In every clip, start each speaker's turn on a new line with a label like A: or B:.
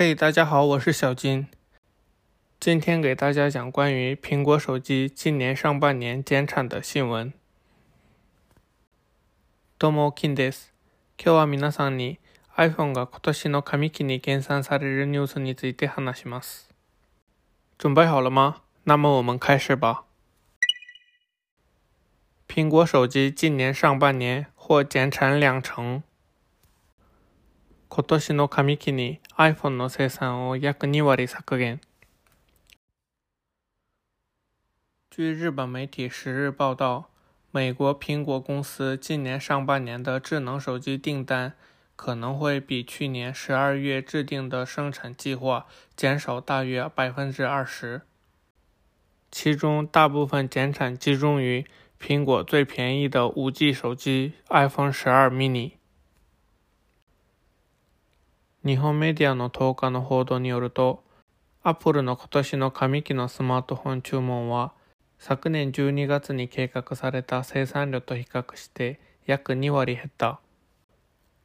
A: 嘿，大家好，我是小金，今天给大家讲关于苹果手机今年上半年减产的新闻。どうも金です。今日は皆さんに iPhone が今年の上半期に減産されるニュースについて話します。准备好了吗？那么我们开始吧。苹果手机今年上半年或减产两成。今年的夏季，iPhone 的生产将约减少20%。据日本媒体十日报道，美国苹果公司今年上半年的智能手机订单可能会比去年十二月制定的生产计划减少大约百分之二十。其中大部分减产集中于苹果最便宜的 5G 手机 iPhone 十二 mini。日本メディアの10日の報道によると、アップルの今年の上期のスマートフォン注文は、昨年12月に計画された生産量と比較して約2割減った。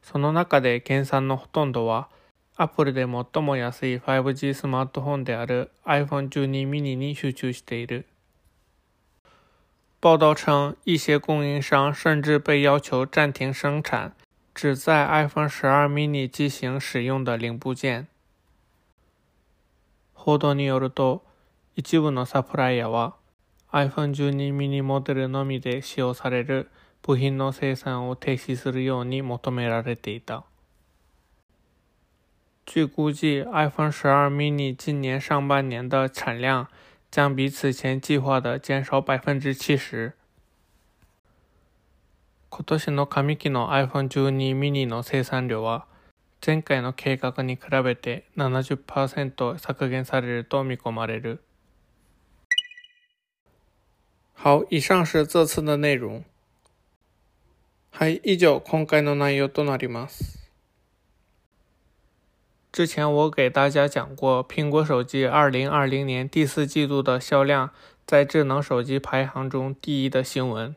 A: その中で減産のほとんどは、アップルで最も安い 5G スマートフォンである iPhone12 mini に集中している。报道称，一些供应商甚至被要求暂停生产。只在 iPhone 12 mini 机型使用的零部件。ほとんどの一部のサプライヤは、iPhone 12 mini モデルのみで使用される部品の生産を停止するように求められていた。据估计，iPhone 12 mini 今年上半年的产量将比此前计划的减少百分之七十。今年の上期の iPhone12 mini の生産量は前回の計画に比べて70%削減されると見込まれる。好，以上是这次の内容。はい、以上、今回の内容となります。之前我给大家讲过，苹果手机2020年第四季度的销量在智能手机排行中第一的新闻。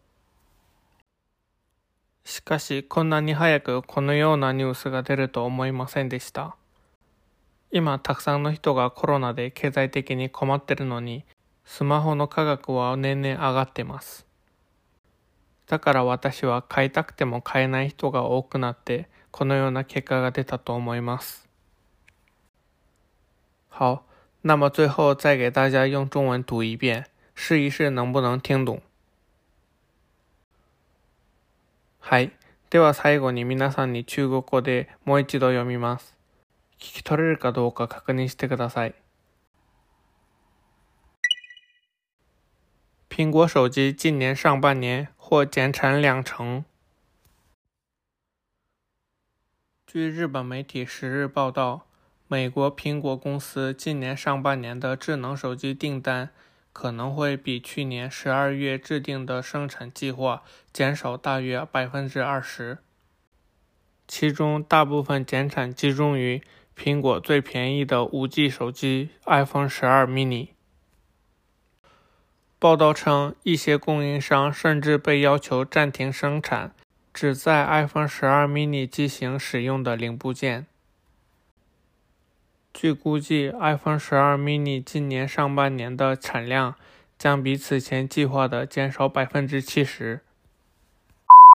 A: しかしこんなに早くこのようなニュースが出ると思いませんでした。今たくさんの人がコロナで経済的に困ってるのに、スマホの価格は年々上がってます。だから私は買いたくても買えない人が多くなってこのような結果が出たと思います。好，那么最后再给大家用中文读一遍，试一试能不能听懂。はい。では最後に皆さんに中国語でもう一度読みます。聞き取れるかどうか確認してください。苹果手机今年上半年或减产两成。据日本媒体十日报道，美国苹果公司今年上半年的智能手机订单。可能会比去年十二月制定的生产计划减少大约百分之二十，其中大部分减产集中于苹果最便宜的五 G 手机 iPhone 12 mini。报道称，一些供应商甚至被要求暂停生产只在 iPhone 12 mini 机型使用的零部件。据估计，iPhone 12 mini 今年上半年的产量将比此前计划的减少百分之七十。